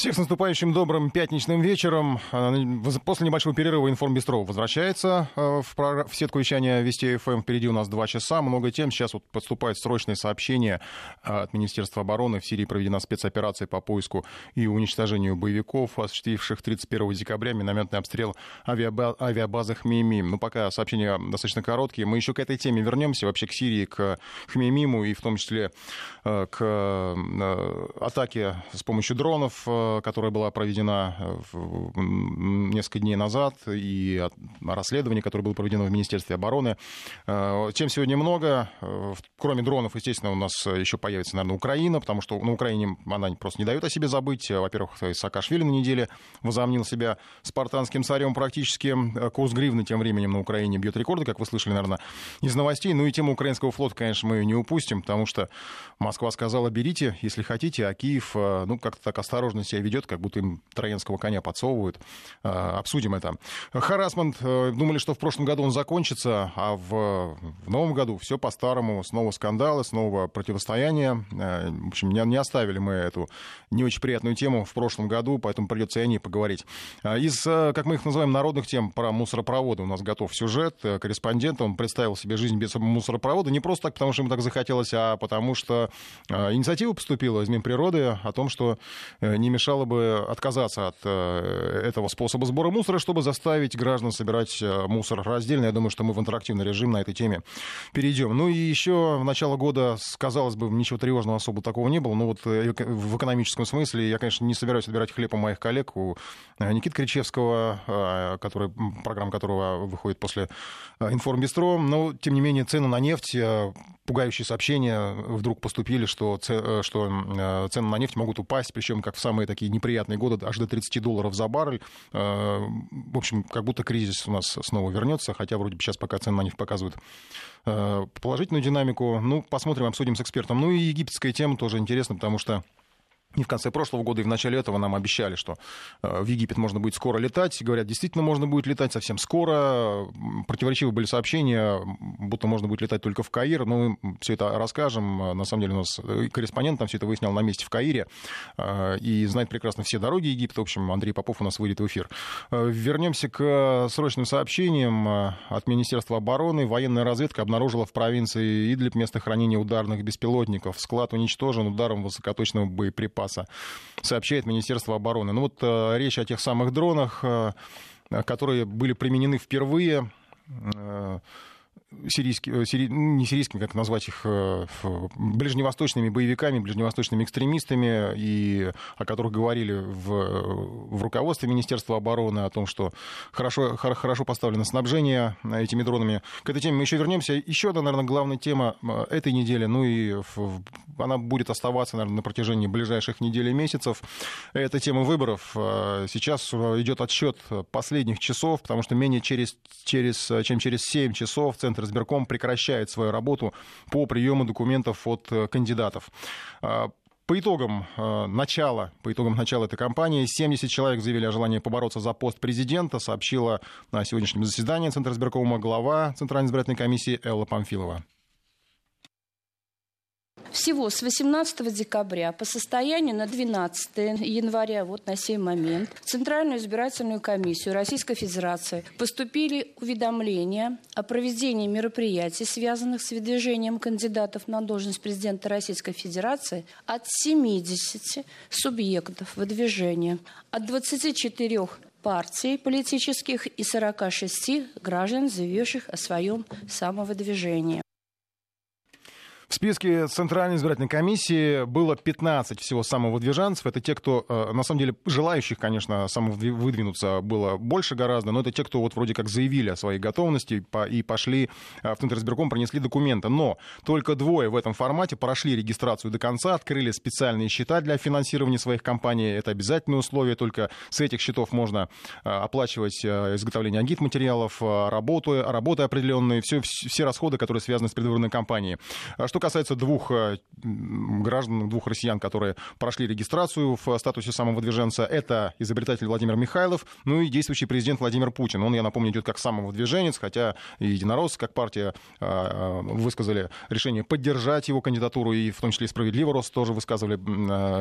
Всех с наступающим добрым пятничным вечером. А, после небольшого перерыва информбистро возвращается а, в, сетку вещания Вести ФМ. Впереди у нас два часа, много тем. Сейчас вот поступает срочное сообщение а, от Министерства обороны. В Сирии проведена спецоперация по поиску и уничтожению боевиков, осуществивших 31 декабря минометный обстрел авиаба- авиабазы Хмеймим. Ну, пока сообщения достаточно короткие. Мы еще к этой теме вернемся, вообще к Сирии, к Хмеймиму и в том числе к атаке с помощью дронов которая была проведена э, несколько дней назад, и расследование, которое было проведено в Министерстве обороны. Э, тем сегодня много. Э, кроме дронов, естественно, у нас еще появится, наверное, Украина, потому что на Украине она просто не дает о себе забыть. Во-первых, Саакашвили на неделе возомнил себя спартанским царем практически. Курс гривны тем временем на Украине бьет рекорды, как вы слышали, наверное, из новостей. Ну и тему украинского флота, конечно, мы не упустим, потому что Москва сказала, берите, если хотите, а Киев, ну, как-то так осторожно себя ведет, как будто им троянского коня подсовывают. А, обсудим это. Харасмент. Э, думали, что в прошлом году он закончится, а в, в новом году все по-старому. Снова скандалы, снова противостояние. Э, в общем, не, не оставили мы эту не очень приятную тему в прошлом году, поэтому придется и о ней поговорить. А, из, э, как мы их называем, народных тем про мусоропроводы у нас готов сюжет. Корреспондент, он представил себе жизнь без мусоропровода не просто так, потому что ему так захотелось, а потому что инициатива поступила из Минприроды о том, что не мешало мешало бы отказаться от э, этого способа сбора мусора, чтобы заставить граждан собирать э, мусор раздельно. Я думаю, что мы в интерактивный режим на этой теме перейдем. Ну и еще в начало года, казалось бы, ничего тревожного особо такого не было. Но вот э, в экономическом смысле я, конечно, не собираюсь отбирать хлеб у моих коллег, у Никиты Кричевского, который, программа которого выходит после информбистро. Но, тем не менее, цены на нефть пугающие сообщения вдруг поступили, что, что цены на нефть могут упасть, причем как в самые такие неприятные годы, аж до 30 долларов за баррель. Э, в общем, как будто кризис у нас снова вернется, хотя вроде бы сейчас пока цены на них показывают э, положительную динамику. Ну, посмотрим, обсудим с экспертом. Ну и египетская тема тоже интересна, потому что и в конце прошлого года, и в начале этого нам обещали, что э, в Египет можно будет скоро летать. Говорят, действительно можно будет летать совсем скоро. Противоречивые были сообщения, будто можно будет летать только в Каир. Но мы все это расскажем. На самом деле у нас корреспондент там все это выяснял на месте в Каире. Э, и знает прекрасно все дороги Египта. В общем, Андрей Попов у нас выйдет в эфир. Э, вернемся к срочным сообщениям от Министерства обороны. Военная разведка обнаружила в провинции Идлиб место хранения ударных беспилотников. Склад уничтожен ударом высокоточного боеприпаса боеприпаса, сообщает Министерство обороны. Ну вот э, речь о тех самых дронах, э, которые были применены впервые э, сирийскими, сири, ну, не сирийскими, как назвать их, э, ближневосточными боевиками, ближневосточными экстремистами, и о которых говорили в, в руководстве Министерства обороны, о том, что хорошо, хорошо поставлено снабжение этими дронами. К этой теме мы еще вернемся. Еще одна, наверное, главная тема э, этой недели, ну и она будет оставаться, наверное, на протяжении ближайших недель и месяцев. Это тема выборов. Э, сейчас идет отсчет последних часов, потому что менее через, через, чем через 7 часов Центр избирком прекращает свою работу по приему документов от э, кандидатов. А, по итогам э, начала, по итогам начала этой кампании 70 человек заявили о желании побороться за пост президента, сообщила на сегодняшнем заседании Центра избиркома глава Центральной избирательной комиссии Элла Памфилова. Всего с 18 декабря по состоянию на 12 января, вот на сей момент, в Центральную избирательную комиссию Российской Федерации поступили уведомления о проведении мероприятий, связанных с выдвижением кандидатов на должность президента Российской Федерации от 70 субъектов выдвижения, от 24 партий политических и 46 граждан, заявивших о своем самовыдвижении. В списке Центральной избирательной комиссии было 15 всего самовыдвиженцев. Это те, кто, э, на самом деле, желающих, конечно, самовыдвинуться было больше гораздо, но это те, кто вот вроде как заявили о своей готовности и пошли э, в Центр избирком, принесли документы. Но только двое в этом формате прошли регистрацию до конца, открыли специальные счета для финансирования своих компаний. Это обязательное условие, только с этих счетов можно э, оплачивать изготовление агитматериалов, работу, работы определенные, все, все расходы, которые связаны с предвыборной кампанией. А что касается двух граждан, двух россиян, которые прошли регистрацию в статусе самовыдвиженца, это изобретатель Владимир Михайлов, ну и действующий президент Владимир Путин. Он, я напомню, идет как самовыдвиженец, хотя и единороссы, как партия, высказали решение поддержать его кандидатуру, и в том числе и справедливый рост тоже высказывали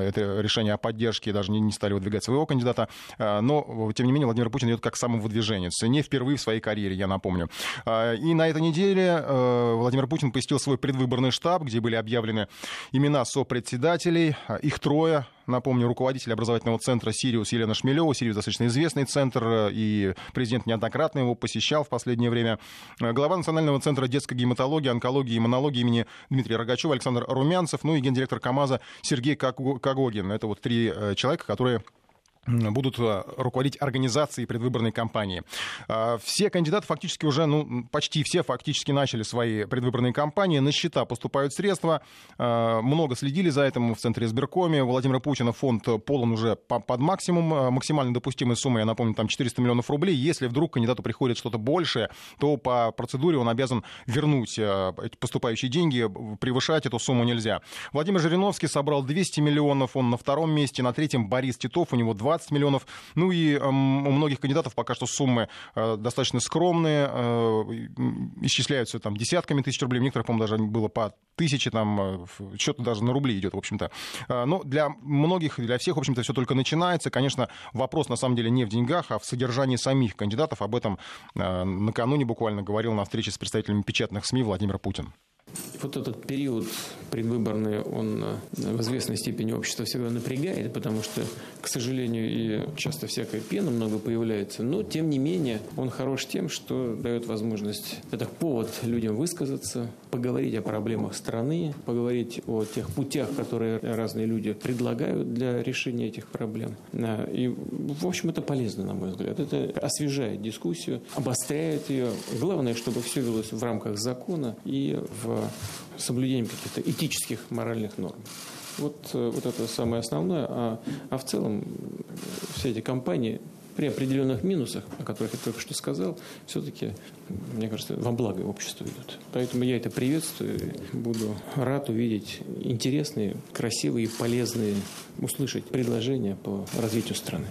это решение о поддержке, даже не стали выдвигать своего кандидата. Но, тем не менее, Владимир Путин идет как самовыдвиженец. Не впервые в своей карьере, я напомню. И на этой неделе Владимир Путин посетил свой предвыборный штаб, где были объявлены имена сопредседателей. Их трое. Напомню, руководитель образовательного центра «Сириус» Елена Шмелева. «Сириус» достаточно известный центр, и президент неоднократно его посещал в последнее время. Глава Национального центра детской гематологии, онкологии и иммунологии имени Дмитрия Рогачева Александр Румянцев, ну и гендиректор КАМАЗа Сергей Кагогин. Это вот три э, человека, которые будут э, руководить организацией предвыборной кампании. А, все кандидаты фактически уже, ну, почти все фактически начали свои предвыборные кампании. На счета поступают средства. А, много следили за этим в Центре избиркоме. Владимира Путина фонд полон уже под максимум. А, максимально допустимой суммы, я напомню, там 400 миллионов рублей. Если вдруг кандидату приходит что-то большее, то по процедуре он обязан вернуть поступающие деньги. Превышать эту сумму нельзя. Владимир Жириновский собрал 200 миллионов. Он на втором месте. На третьем Борис Титов. У него 20 20 миллионов. Ну и у многих кандидатов пока что суммы э, достаточно скромные, э, исчисляются там десятками тысяч рублей, у некоторых, по-моему, даже было по тысяче, там э, счет даже на рубли идет, в общем-то. Но для многих, для всех, в общем-то, все только начинается. Конечно, вопрос на самом деле не в деньгах, а в содержании самих кандидатов. Об этом накануне буквально говорил на встрече с представителями печатных СМИ Владимир Путин. Вот этот период предвыборный, он э, в известной степени общество всегда напрягает, потому что, к сожалению, и часто всякая пена много появляется, но, тем не менее, он хорош тем, что дает возможность, это повод людям высказаться, поговорить о проблемах страны, поговорить о тех путях, которые разные люди предлагают для решения этих проблем. И, в общем, это полезно, на мой взгляд. Это освежает дискуссию, обостряет ее. Главное, чтобы все велось в рамках закона и в соблюдением каких-то этических, моральных норм. Вот, э, вот это самое основное. А, а в целом все эти компании при определенных минусах, о которых я только что сказал, все-таки, мне кажется, во благо обществу идут. Поэтому я это приветствую. Буду рад увидеть интересные, красивые, полезные, услышать предложения по развитию страны.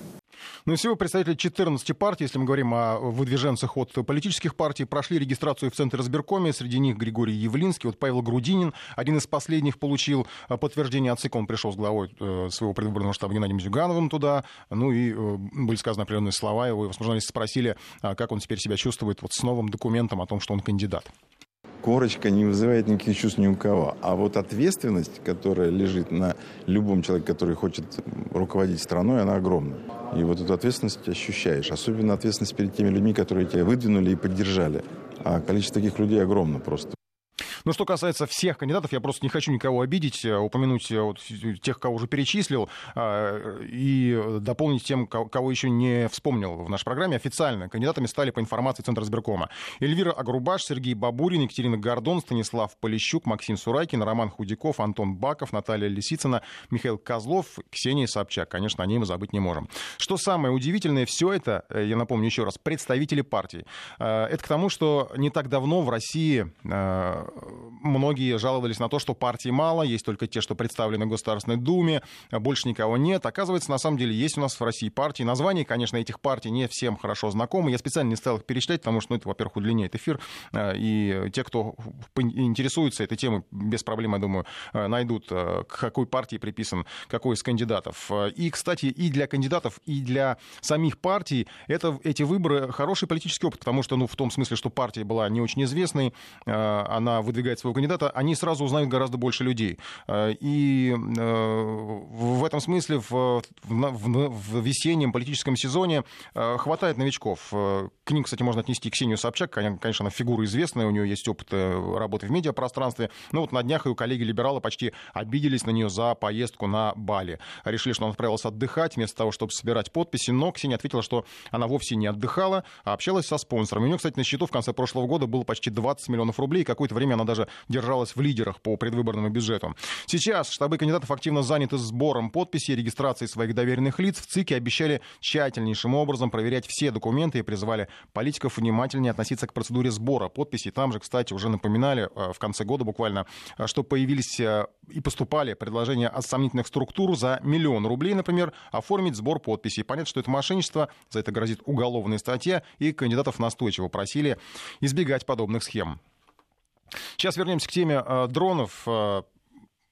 Ну и всего представители 14 партий, если мы говорим о выдвиженцах от политических партий, прошли регистрацию в Центре разбиркоме. Среди них Григорий Явлинский, вот Павел Грудинин, один из последних получил э, подтверждение от ЦИК. Он пришел с главой э, своего предвыборного штаба Геннадием Зюгановым туда. Ну и э, были сказаны определенные слова его. Его журналисты спросили, а как он теперь себя чувствует вот с новым документом о том, что он кандидат корочка не вызывает никаких чувств ни у кого. А вот ответственность, которая лежит на любом человеке, который хочет руководить страной, она огромна. И вот эту ответственность ощущаешь. Особенно ответственность перед теми людьми, которые тебя выдвинули и поддержали. А количество таких людей огромно просто. Но что касается всех кандидатов, я просто не хочу никого обидеть, э, упомянуть э, вот тех, кого уже перечислил, а, и дополнить тем, кого еще не вспомнил в нашей программе. Официально кандидатами стали по информации Центра избиркома Эльвира Агрубаш, Сергей Бабурин, Екатерина Гордон, Станислав Полищук, Максим Сурайкин, Роман Худяков, Антон Баков, Наталья Лисицына, Михаил Козлов, Ксения Собчак. Конечно, о ней мы забыть не можем. Что самое удивительное, все это, э, я напомню еще раз, представители партии. Это к тому, что не так давно в России многие жаловались на то, что партий мало, есть только те, что представлены в Государственной Думе, больше никого нет. Оказывается, на самом деле есть у нас в России партии. Названия, конечно, этих партий не всем хорошо знакомы. Я специально не стал их перечислять, потому что, ну, это, во-первых, удлиняет эфир. Э, и те, кто интересуется этой темой, без проблем, я думаю, э, найдут, э, к какой партии приписан какой из кандидатов. И, кстати, и для кандидатов, и для самих партий это, эти выборы хороший политический опыт, потому что, ну, в том смысле, что партия была не очень известной, она выдвигает выдвигает своего кандидата, они сразу узнают гораздо больше людей. Э, и э, в этом смысле в, в, в весеннем политическом сезоне э, хватает новичков. К ним, кстати, можно отнести Ксению Собчак. Конечно, она фигура известная, у нее есть опыт работы в медиапространстве. Но вот на днях ее коллеги-либералы почти обиделись на нее за поездку на Бали. Решили, что она отправилась отдыхать вместо того, чтобы собирать подписи. Но Ксения ответила, что она вовсе не отдыхала, а общалась со спонсорами. У нее, кстати, на счету в конце прошлого года было почти 20 миллионов рублей. Какое-то время она даже держалась в лидерах по предвыборному бюджету. Сейчас штабы кандидатов активно заняты сбором подписей и регистрацией своих доверенных лиц. В ЦИКе обещали тщательнейшим образом проверять все документы и призывали политиков внимательнее относиться к процедуре сбора подписей. Там же, кстати, уже напоминали э, в конце года буквально, э, что появились э, и поступали предложения от сомнительных структур за миллион рублей, например, оформить сбор подписей. Понятно, что это мошенничество, за это грозит уголовная статья, и кандидатов настойчиво просили избегать подобных схем. Сейчас вернемся к теме дронов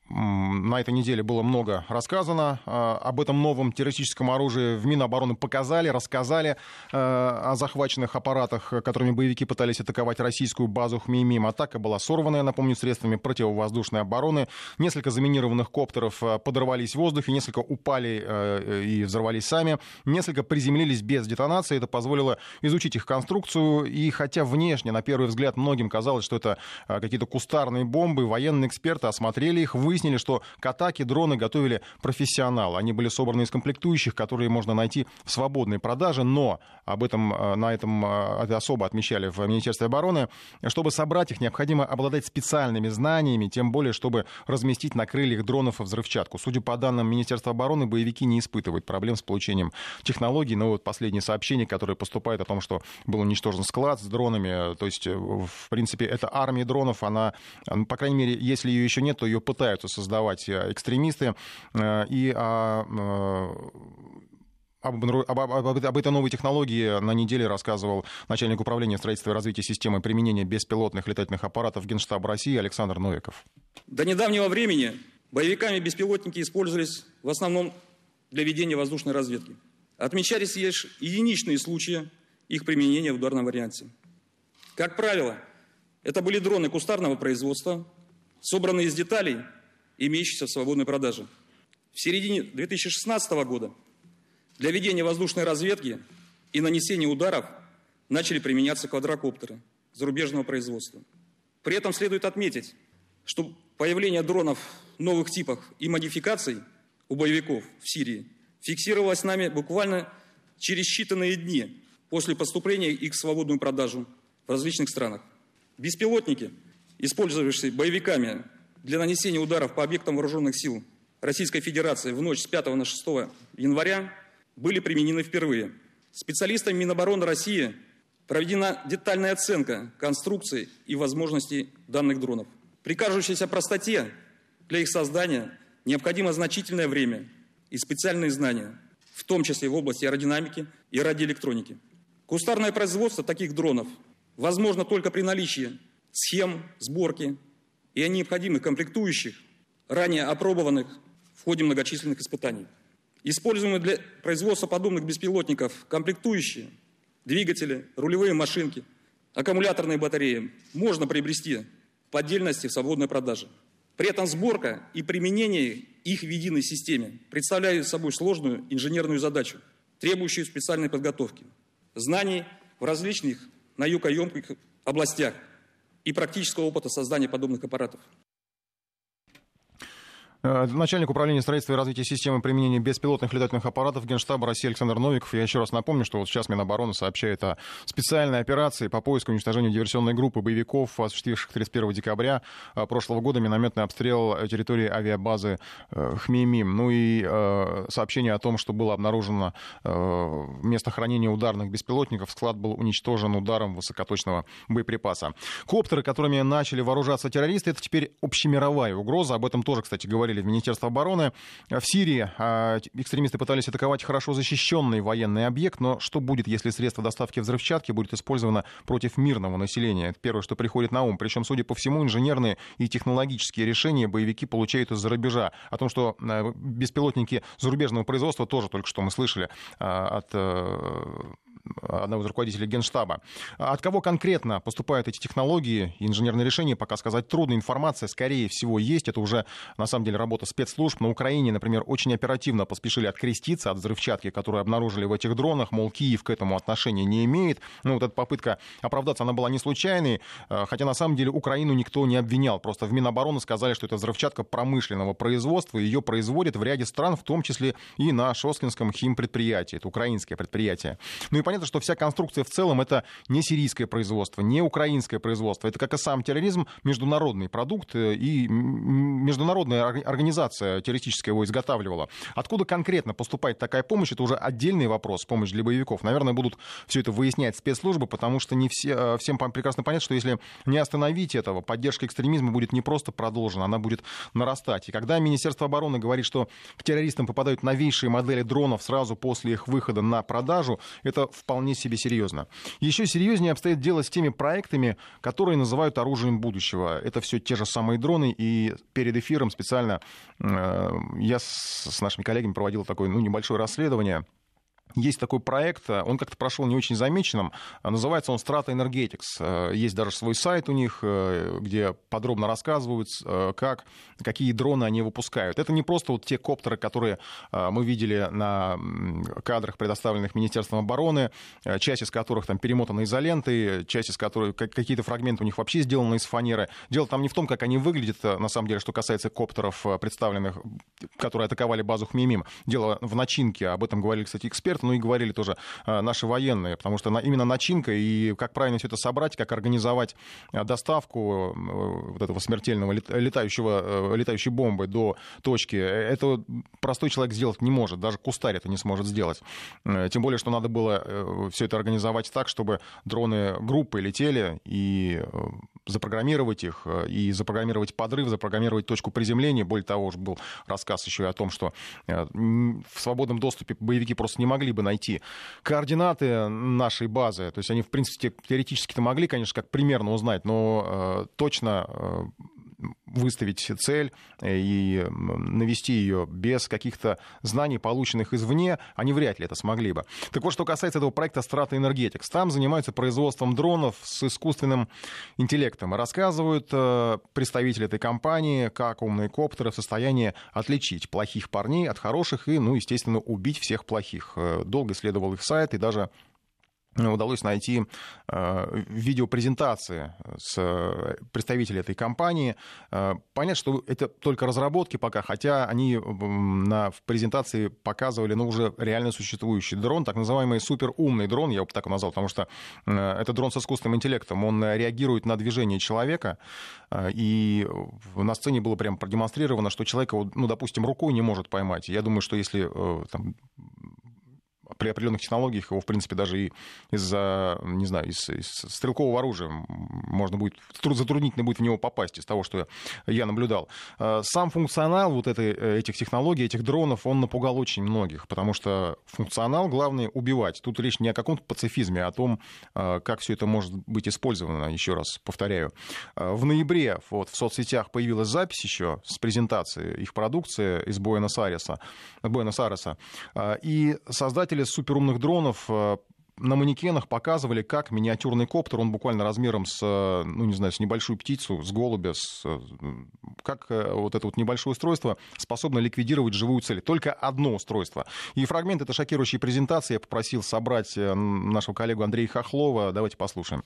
на этой неделе было много рассказано а, об этом новом террористическом оружии. В Минобороны показали, рассказали а, о захваченных аппаратах, которыми боевики пытались атаковать российскую базу Хмеймим. Атака была сорванная, напомню, средствами противовоздушной обороны. Несколько заминированных коптеров а, подорвались в воздухе, несколько упали и взорвались сами. Несколько приземлились без детонации. Это позволило изучить их конструкцию. И хотя внешне, на первый взгляд, многим казалось, что это какие-то кустарные бомбы, военные эксперты осмотрели их, вы выяснили, что к атаке дроны готовили профессионалы. Они были собраны из комплектующих, которые можно найти в свободной продаже, но об этом, э, на этом э, это особо отмечали в Министерстве обороны. Чтобы собрать их, необходимо обладать специальными знаниями, тем более, чтобы разместить на крыльях дронов взрывчатку. Судя по данным Министерства обороны, боевики не испытывают проблем с получением технологий. Но вот последнее сообщение, которое поступает о том, что был уничтожен склад с дронами, то есть, э, в принципе, это армия дронов, она, по крайней мере, если ее еще нет, то ее пытаются пытаются создавать э, экстремисты. Э, и а, э, об, об, об, об этой новой технологии на неделе рассказывал начальник управления строительства и развития системы применения беспилотных летательных аппаратов Генштаба России Александр Новиков. До недавнего времени боевиками беспилотники использовались в основном для ведения воздушной разведки. Отмечались лишь единичные случаи их применения в ударном варианте. Как правило, это были дроны кустарного производства, собранные из деталей имеющихся в свободной продаже. В середине 2016 года для ведения воздушной разведки и нанесения ударов начали применяться квадрокоптеры зарубежного производства. При этом следует отметить, что появление дронов новых типов и модификаций у боевиков в Сирии фиксировалось нами буквально через считанные дни после поступления их в свободную продажу в различных странах. Беспилотники, использовавшиеся боевиками для нанесения ударов по объектам вооруженных сил Российской Федерации в ночь с 5 на 6 января были применены впервые. Специалистами Минобороны России проведена детальная оценка конструкции и возможностей данных дронов. При кажущейся простоте для их создания необходимо значительное время и специальные знания, в том числе в области аэродинамики и радиоэлектроники. Кустарное производство таких дронов возможно только при наличии схем сборки, и о необходимых комплектующих, ранее опробованных в ходе многочисленных испытаний. Используемые для производства подобных беспилотников комплектующие, двигатели, рулевые машинки, аккумуляторные батареи можно приобрести по отдельности в свободной продаже. При этом сборка и применение их в единой системе представляют собой сложную инженерную задачу, требующую специальной подготовки, знаний в различных наукоемких областях – и практического опыта создания подобных аппаратов. Э, начальник управления строительства и развития системы применения беспилотных летательных аппаратов Генштаба России Александр Новиков. Я еще раз напомню, что вот сейчас Минобороны сообщает о специальной операции по поиску и уничтожению диверсионной группы боевиков, осуществивших 31 декабря э, прошлого года минометный обстрел территории авиабазы э, Хмеймим. Ну и сообщение о том, что было обнаружено место хранения ударных беспилотников. Склад был уничтожен ударом высокоточного боеприпаса. Коптеры, которыми начали вооружаться террористы, это теперь общемировая угроза. Об этом тоже, кстати, говорили в Министерстве обороны. В Сирии а, экстремисты пытались атаковать хорошо защищенный военный объект, но что будет, если средство доставки взрывчатки будет использовано против мирного населения? Это первое, что приходит на ум. Причем, судя по всему, инженерные и технологические решения боевики получают из-за рубежа. О том, что а, беспилотники зарубежного производства тоже только что мы слышали а, от э, одного из руководителей Генштаба. От кого конкретно поступают эти технологии и инженерные решения, пока сказать трудно. Информация, скорее всего, есть. Это уже, на самом деле, работа спецслужб. На Украине, например, очень оперативно поспешили откреститься от взрывчатки, которую обнаружили в этих дронах. Мол, Киев к этому отношения не имеет. Ну, вот эта попытка оправдаться, она была не случайной. Э, хотя, на самом деле, Украину никто не обвинял. Просто в Минобороны сказали, что это взрывчатка промышленного производства. Ее производят в ряде стран, в том числе и на Шосткинском химпредприятии. Это украинское предприятие. Ну и понятно, понятно, что вся конструкция в целом это не сирийское производство, не украинское производство. Это как и сам терроризм, международный продукт, э, и международная организация террористическая его изготавливала. Откуда конкретно поступает такая помощь, это уже отдельный вопрос, помощь для боевиков. Наверное, будут все это выяснять спецслужбы, потому что не все, э, всем прекрасно понятно, что если не остановить этого, поддержка экстремизма будет не просто продолжена, она будет нарастать. И когда Министерство обороны говорит, что к террористам попадают новейшие модели дронов сразу после их выхода на продажу, это вполне себе серьезно. Еще серьезнее обстоит дело с теми проектами, которые называют оружием будущего. Это все те же самые дроны, и перед эфиром специально э, я с, с нашими коллегами проводил такое ну, небольшое расследование есть такой проект, э, он как-то прошел не очень замеченным, э, называется он Strata Energetics. Э, есть даже свой сайт у них, где подробно рассказывают, как, какие дроны они выпускают. Это не просто вот те коптеры, которые мы видели на кадрах, предоставленных Министерством обороны, часть из которых там перемотаны изолентой, часть из которых какие-то фрагменты у них вообще сделаны из фанеры. Дело там не в том, как они выглядят, на самом деле, что касается коптеров, представленных, которые атаковали базу Хмимим. Дело в начинке, об этом говорили, кстати, эксперты, ну и говорили тоже а, наши военные, потому что именно начинка и как правильно все это собрать, как организовать а, доставку э, вот этого смертельного летающего, э, летающей бомбы до точки, э, это простой человек сделать не может, даже кустарь это не сможет сделать. Тем более, что надо было все это организовать так, чтобы дроны группы летели и запрограммировать их, и запрограммировать подрыв, запрограммировать точку приземления. Более того, уже был рассказ еще и о том, что в свободном доступе боевики просто не могли бы найти координаты нашей базы. То есть они, в принципе, теоретически-то могли, конечно, как примерно узнать, но э, точно э, выставить цель э, и навести ее без каких-то знаний, полученных извне, они вряд ли это смогли бы. Так вот, что касается этого проекта Strata Energetics, там занимаются производством дронов с искусственным интеллектом. Рассказывают э, представители этой компании, как умные коптеры в состоянии отличить плохих парней от хороших и, ну, естественно, убить всех плохих. Э, долго исследовал их сайт и даже удалось найти э, видеопрезентации с э, представителей этой компании. Э, понятно, что это только разработки пока, хотя они на, в презентации показывали ну, уже реально существующий дрон, так называемый суперумный дрон, я его так его назвал, потому что это дрон с искусственным интеллектом, он реагирует на движение человека, и на сцене было прямо продемонстрировано, что человека, ну, допустим, рукой не может поймать. Я думаю, что если там, при определенных технологиях его, в принципе, даже и из-за, не знаю, из, из стрелкового оружия можно будет, затруднительно будет в него попасть из того, что я наблюдал. А, сам функционал вот этой, э, этих технологий, этих дронов, он напугал очень многих, потому что функционал, главное, убивать. Тут речь не о каком-то пацифизме, а о том, а, как все это может быть использовано, еще раз повторяю. В ноябре вот, в соцсетях появилась запись еще с презентацией их продукции из Буэнос-Айреса, Буэнос-Айреса, и создатели суперумных дронов э, на манекенах показывали, как миниатюрный коптер, он буквально размером с, э, ну, не знаю, с небольшую птицу, с голубя, с, э, как вот это вот небольшое устройство способно ликвидировать живую цель. Только одно устройство. И фрагмент этой шокирующей презентации я попросил собрать нашего коллегу Андрея Хохлова. Давайте послушаем.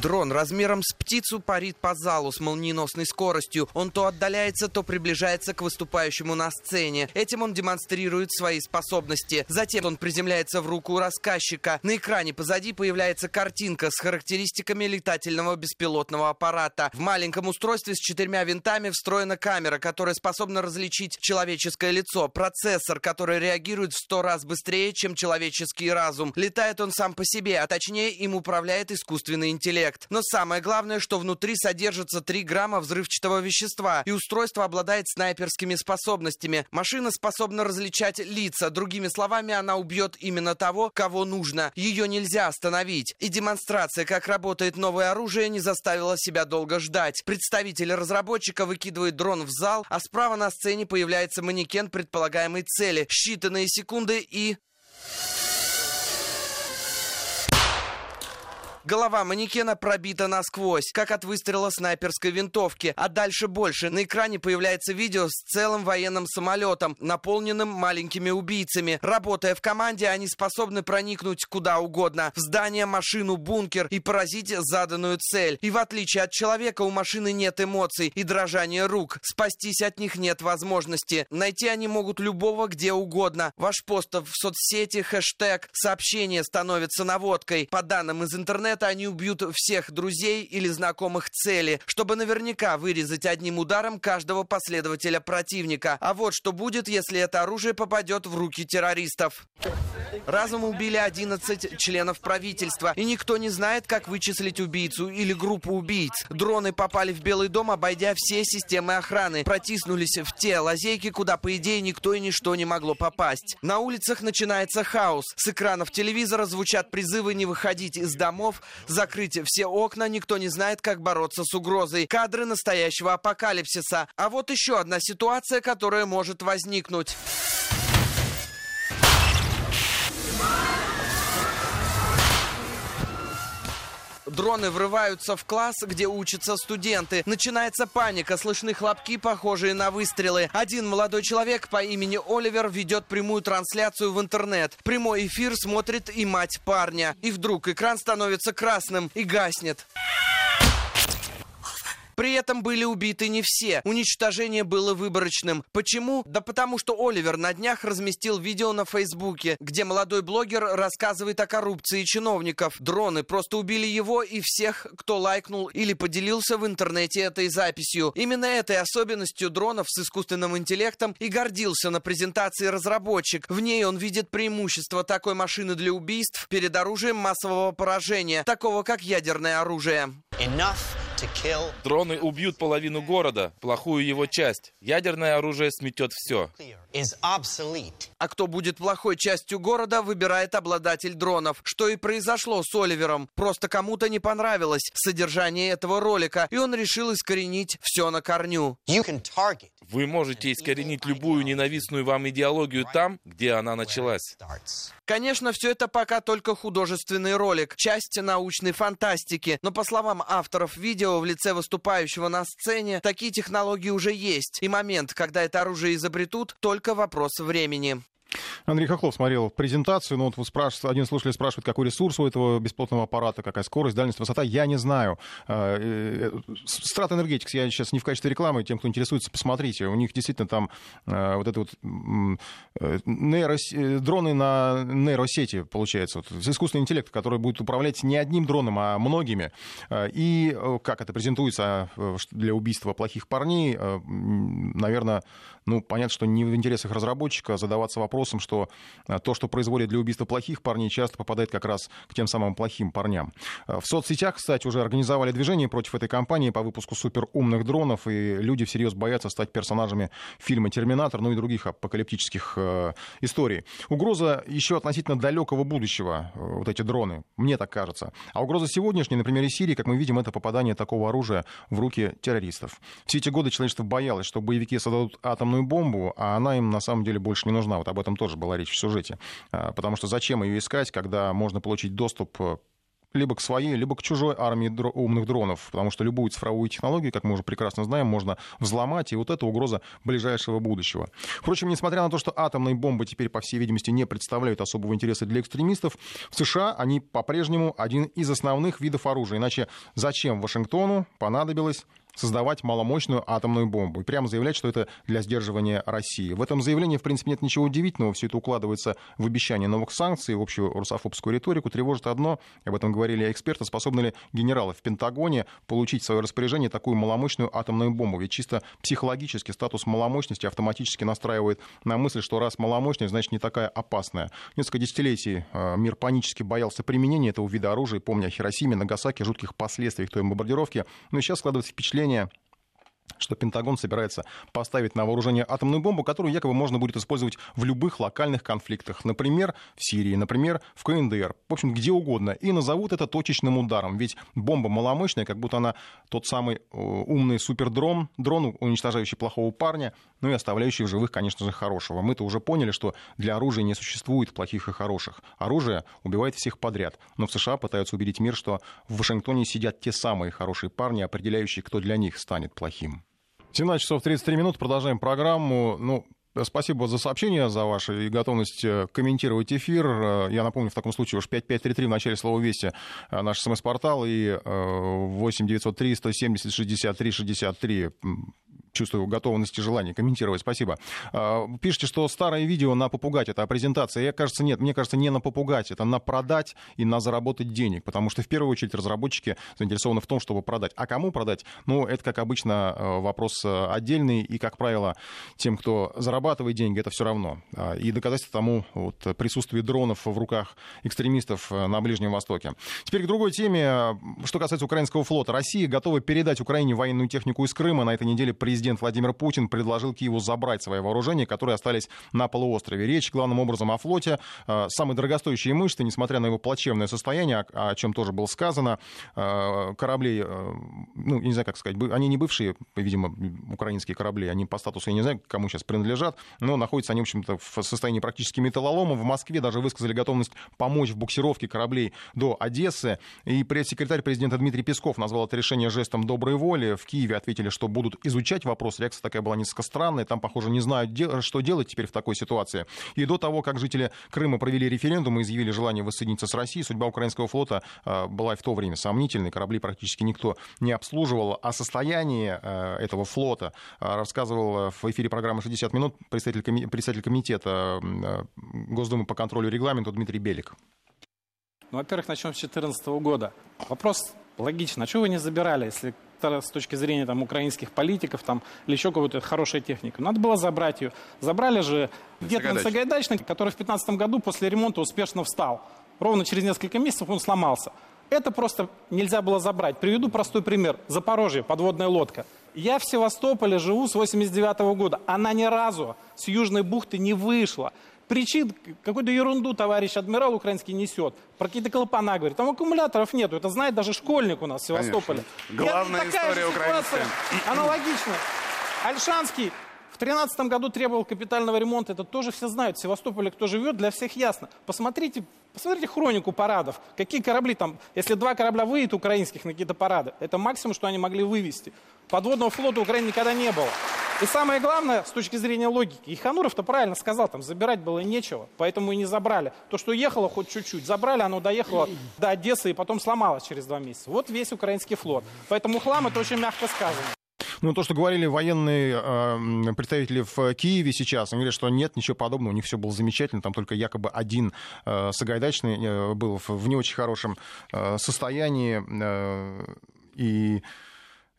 Дрон размером с птицу парит по залу с молниеносной скоростью. Он то отдаляется, то приближается к выступающему на сцене. Этим он демонстрирует свои способности. Затем он приземляется в руку рассказчика. На экране позади появляется картинка с характеристиками летательного беспилотного аппарата. В маленьком устройстве с четырьмя винтами встроена камера, которая способна различить человеческое лицо. Процессор, который реагирует в сто раз быстрее, чем человеческий разум. Летает он сам по себе, а точнее им управляет искусственный интеллект эффект. Но самое главное, что внутри содержится 3 грамма взрывчатого вещества, и устройство обладает снайперскими способностями. Машина способна различать лица. Другими словами, она убьет именно того, кого нужно. Ее нельзя остановить. И демонстрация, как работает новое оружие, не заставила себя долго ждать. Представитель разработчика выкидывает дрон в зал, а справа на сцене появляется манекен предполагаемой цели. Считанные секунды и... Голова манекена пробита насквозь, как от выстрела снайперской винтовки. А дальше больше. На экране появляется видео с целым военным самолетом, наполненным маленькими убийцами. Работая в команде, они способны проникнуть куда угодно. В здание, машину, бункер и поразить заданную цель. И в отличие от человека, у машины нет эмоций и дрожания рук. Спастись от них нет возможности. Найти они могут любого где угодно. Ваш пост в соцсети, хэштег, сообщение становится наводкой. По данным из интернета, они убьют всех друзей или знакомых цели, чтобы наверняка вырезать одним ударом каждого последователя противника. А вот что будет, если это оружие попадет в руки террористов. Разом убили 11 членов правительства, и никто не знает, как вычислить убийцу или группу убийц. Дроны попали в Белый дом, обойдя все системы охраны, протиснулись в те лазейки, куда, по идее, никто и ничто не могло попасть. На улицах начинается хаос. С экранов телевизора звучат призывы не выходить из домов, закрыть все окна, никто не знает, как бороться с угрозой. Кадры настоящего апокалипсиса. А вот еще одна ситуация, которая может возникнуть. Дроны врываются в класс, где учатся студенты. Начинается паника, слышны хлопки, похожие на выстрелы. Один молодой человек по имени Оливер ведет прямую трансляцию в интернет. Прямой эфир смотрит и мать парня. И вдруг экран становится красным и гаснет. При этом были убиты не все. Уничтожение было выборочным. Почему? Да потому что Оливер на днях разместил видео на Фейсбуке, где молодой блогер рассказывает о коррупции чиновников. Дроны просто убили его и всех, кто лайкнул или поделился в интернете этой записью. Именно этой особенностью дронов с искусственным интеллектом и гордился на презентации разработчик. В ней он видит преимущество такой машины для убийств перед оружием массового поражения, такого как ядерное оружие. Дроны убьют половину города, плохую его часть. Ядерное оружие сметет все. А кто будет плохой частью города, выбирает обладатель дронов. Что и произошло с Оливером. Просто кому-то не понравилось содержание этого ролика, и он решил искоренить все на корню. Вы можете искоренить любую ненавистную вам идеологию там, где она началась. Конечно, все это пока только художественный ролик, часть научной фантастики, но по словам авторов видео в лице выступающего на сцене, такие технологии уже есть, и момент, когда это оружие изобретут, только вопрос времени. Андрей Хохлов смотрел презентацию, но вот вы спрашиваете, один слушатель спрашивает, какой ресурс у этого бесплотного аппарата, какая скорость, дальность, высота. Я не знаю. Страт Энергетикс, я сейчас не в качестве рекламы, тем, кто интересуется, посмотрите. У них действительно там э, вот это вот э, нейрос... Э, дроны на нейросети, получается, вот, искусственный интеллект, который будет управлять не одним дроном, а многими. И как это презентуется для убийства плохих парней, наверное, ну, понятно, что не в интересах разработчика задаваться вопросом, что э, то, что производит для убийства плохих парней, часто попадает как раз к тем самым плохим парням. Э, в соцсетях, кстати, уже организовали движение против этой компании по выпуску суперумных дронов, и люди всерьез боятся стать персонажами фильма «Терминатор», ну и других апокалиптических э, историй. Угроза еще относительно далекого будущего, э, вот эти дроны, мне так кажется. А угроза сегодняшней, на примере Сирии, как мы видим, это попадание такого оружия в руки террористов. Все эти годы человечество боялось, что боевики создадут атом атомную бомбу, а она им на самом деле больше не нужна. Вот об этом тоже была речь в сюжете. А, потому что зачем ее искать, когда можно получить доступ э, либо к своей, либо к чужой армии дро- умных дронов, потому что любую цифровую технологию, как мы уже прекрасно знаем, можно взломать, и вот это угроза ближайшего будущего. Впрочем, несмотря на то, что атомные бомбы теперь, по всей видимости, не представляют особого интереса для экстремистов, в США они по-прежнему один из основных видов оружия. Иначе зачем Вашингтону понадобилось создавать маломощную атомную бомбу и прямо заявлять, что это для сдерживания России. В этом заявлении, в принципе, нет ничего удивительного. Все это укладывается в обещание новых санкций, в общую русофобскую риторику. Тревожит одно, об этом говорили эксперты, способны ли генералы в Пентагоне получить в свое распоряжение такую маломощную атомную бомбу. Ведь чисто психологически статус маломощности автоматически настраивает на мысль, что раз маломощная, значит не такая опасная. Несколько десятилетий э, мир панически боялся применения этого вида оружия, помня о Хиросиме, Нагасаки, жутких последствиях той бомбардировки. Но сейчас складывается впечатление, впечатление, что Пентагон собирается поставить на вооружение атомную бомбу, которую якобы можно будет использовать в любых локальных конфликтах. Например, в Сирии, например, в КНДР. В общем, где угодно. И назовут это точечным ударом. Ведь бомба маломощная, как будто она тот самый э, умный супердрон, дрон, уничтожающий плохого парня, ну и оставляющий в живых, конечно же, хорошего. Мы-то уже поняли, что для оружия не существует плохих и хороших. Оружие убивает всех подряд. Но в США пытаются убедить мир, что в Вашингтоне сидят те самые хорошие парни, определяющие, кто для них станет плохим. 17 часов 33 минут. Продолжаем программу. Ну, Спасибо за сообщение, за вашу и готовность э, комментировать эфир. Э, я напомню, в таком случае уж 5533 в начале слова «Вести» э, наш смс-портал и 8 903 170 63 63 чувствую готовность и желание комментировать. Спасибо. А, пишите, что старое видео на попугать, это презентация. Я, кажется, нет, мне кажется, не на попугать, это на продать и на заработать денег, потому что в первую очередь разработчики заинтересованы в том, чтобы продать. А кому продать? Ну, это, как обычно, э, вопрос э, отдельный, и, как правило, тем, кто зарабатывает деньги, это все равно. А, и доказательство тому вот, присутствие дронов в руках экстремистов э, на Ближнем Востоке. Теперь к другой теме. Что касается украинского флота. Россия готова передать Украине военную технику из Крыма. На этой неделе президент президент Владимир Путин предложил Киеву забрать свои вооружения, которые остались на полуострове. Речь главным образом о флоте. Э, самое дорогостоящее имущество, несмотря на его плачевное состояние, о чем тоже было сказано, э, корабли, э, ну, не знаю, как сказать, они не бывшие, видимо, украинские корабли, они по статусу, я не знаю, кому сейчас принадлежат, но находятся они, в общем-то, в состоянии практически металлолома. В Москве даже высказали готовность помочь в буксировке кораблей до Одессы. И пресс-секретарь президента Дмитрий Песков назвал это решение жестом доброй воли. В Киеве ответили, что будут изучать вопрос. Реакция такая была несколько странная. Там, похоже, не знают, что делать теперь в такой ситуации. И до того, как жители Крыма провели референдум и изъявили желание воссоединиться с Россией, судьба украинского флота а, была и в то время сомнительной. Корабли практически никто не обслуживал. О состоянии а, этого флота а, рассказывал в эфире программы «60 минут» представитель, комитета Госдумы по контролю регламенту Дмитрий Белик. Ну, во-первых, начнем с 2014 года. Вопрос логично. А чего вы не забирали, если с точки зрения там, украинских политиков там, или еще какую-то хорошую технику. Надо было забрать ее. Забрали же Гетман Сагайдачный, который в 2015 году после ремонта успешно встал. Ровно через несколько месяцев он сломался. Это просто нельзя было забрать. Приведу простой пример. Запорожье, подводная лодка. Я в Севастополе живу с 89 -го года. Она ни разу с Южной бухты не вышла причин, какую-то ерунду товарищ адмирал украинский несет. Про какие-то клапана говорит. Там аккумуляторов нету. Это знает даже школьник у нас в Севастополе. Конечно. Главная история украинская. Аналогично. Альшанский в 2013 году требовал капитального ремонта. Это тоже все знают. В Севастополе кто живет, для всех ясно. Посмотрите, посмотрите хронику парадов. Какие корабли там, если два корабля выйдут украинских на какие-то парады, это максимум, что они могли вывести. Подводного флота Украины никогда не было. И самое главное, с точки зрения логики, Ихануров-то правильно сказал, там забирать было нечего, поэтому и не забрали. То, что ехало хоть чуть-чуть, забрали, оно доехало до Одессы и потом сломалось через два месяца. Вот весь украинский флот. Поэтому хлам это очень мягко сказано. Ну, то, что говорили военные э, представители в Киеве сейчас, они говорят, что нет, ничего подобного, у них все было замечательно, там только якобы один э, Сагайдачный э, был в, в не очень хорошем э, состоянии, э, и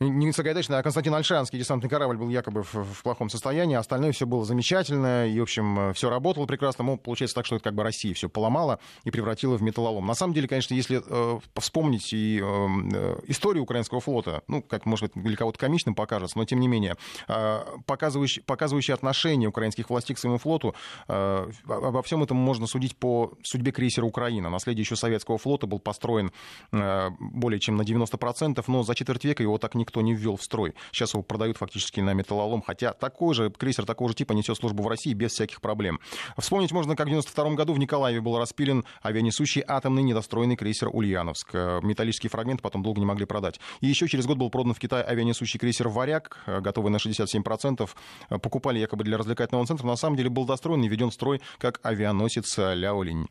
не Сагайдачный, а Константин Альшанский десантный корабль был якобы в, в плохом состоянии, остальное все было замечательно, и, в общем, все работало прекрасно. Но получается так, что это как бы Россия все поломала и превратила в металлолом. На самом деле, конечно, если э, вспомнить и э, э, историю украинского флота, ну, как, может быть, для кого-то комичным покажется, но, тем не менее, э, показывающие, показывающие отношение украинских властей к своему флоту, э, обо всем этом можно судить по судьбе крейсера «Украина». Наследие еще советского флота был построен э, более чем на 90%, но за четверть века его так никто никто не ввел в строй. Сейчас его продают фактически на металлолом, хотя такой же крейсер такого же типа несет службу в России без всяких проблем. Вспомнить можно, как в 92 году в Николаеве был распилен авианесущий атомный недостроенный крейсер «Ульяновск». Э, металлический фрагмент потом долго не могли продать. И еще через год был продан в Китай авианесущий крейсер «Варяг», э, готовый на 67%. Э, покупали якобы для развлекательного центра. На самом деле был достроен и введен в строй как авианосец Ляолинь.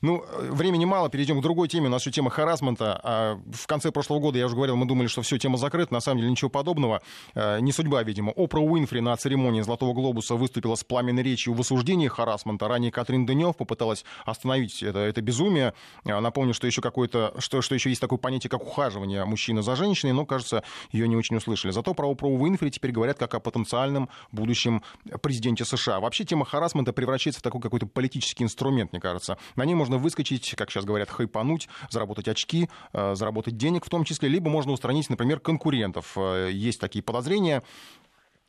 Ну, времени мало, перейдем к другой теме. У нас еще тема харасмента. А в конце прошлого года, я уже говорил, мы думали, что все, тема закрыта на самом деле ничего подобного. Э, не судьба, видимо. Опра Уинфри на церемонии «Золотого глобуса» выступила с пламенной речью в осуждении харасмента. Ранее Катрин Денев попыталась остановить это, это безумие. Э, напомню, что еще, какое-то, что, что еще есть такое понятие, как ухаживание мужчины за женщиной, но, кажется, ее не очень услышали. Зато про Опру Уинфри теперь говорят как о потенциальном будущем президенте США. Вообще тема харасмента превращается в такой какой-то политический инструмент, мне кажется. На ней можно выскочить, как сейчас говорят, хайпануть, заработать очки, э, заработать денег в том числе, либо можно устранить, например, конкуренцию конкурентов есть такие подозрения.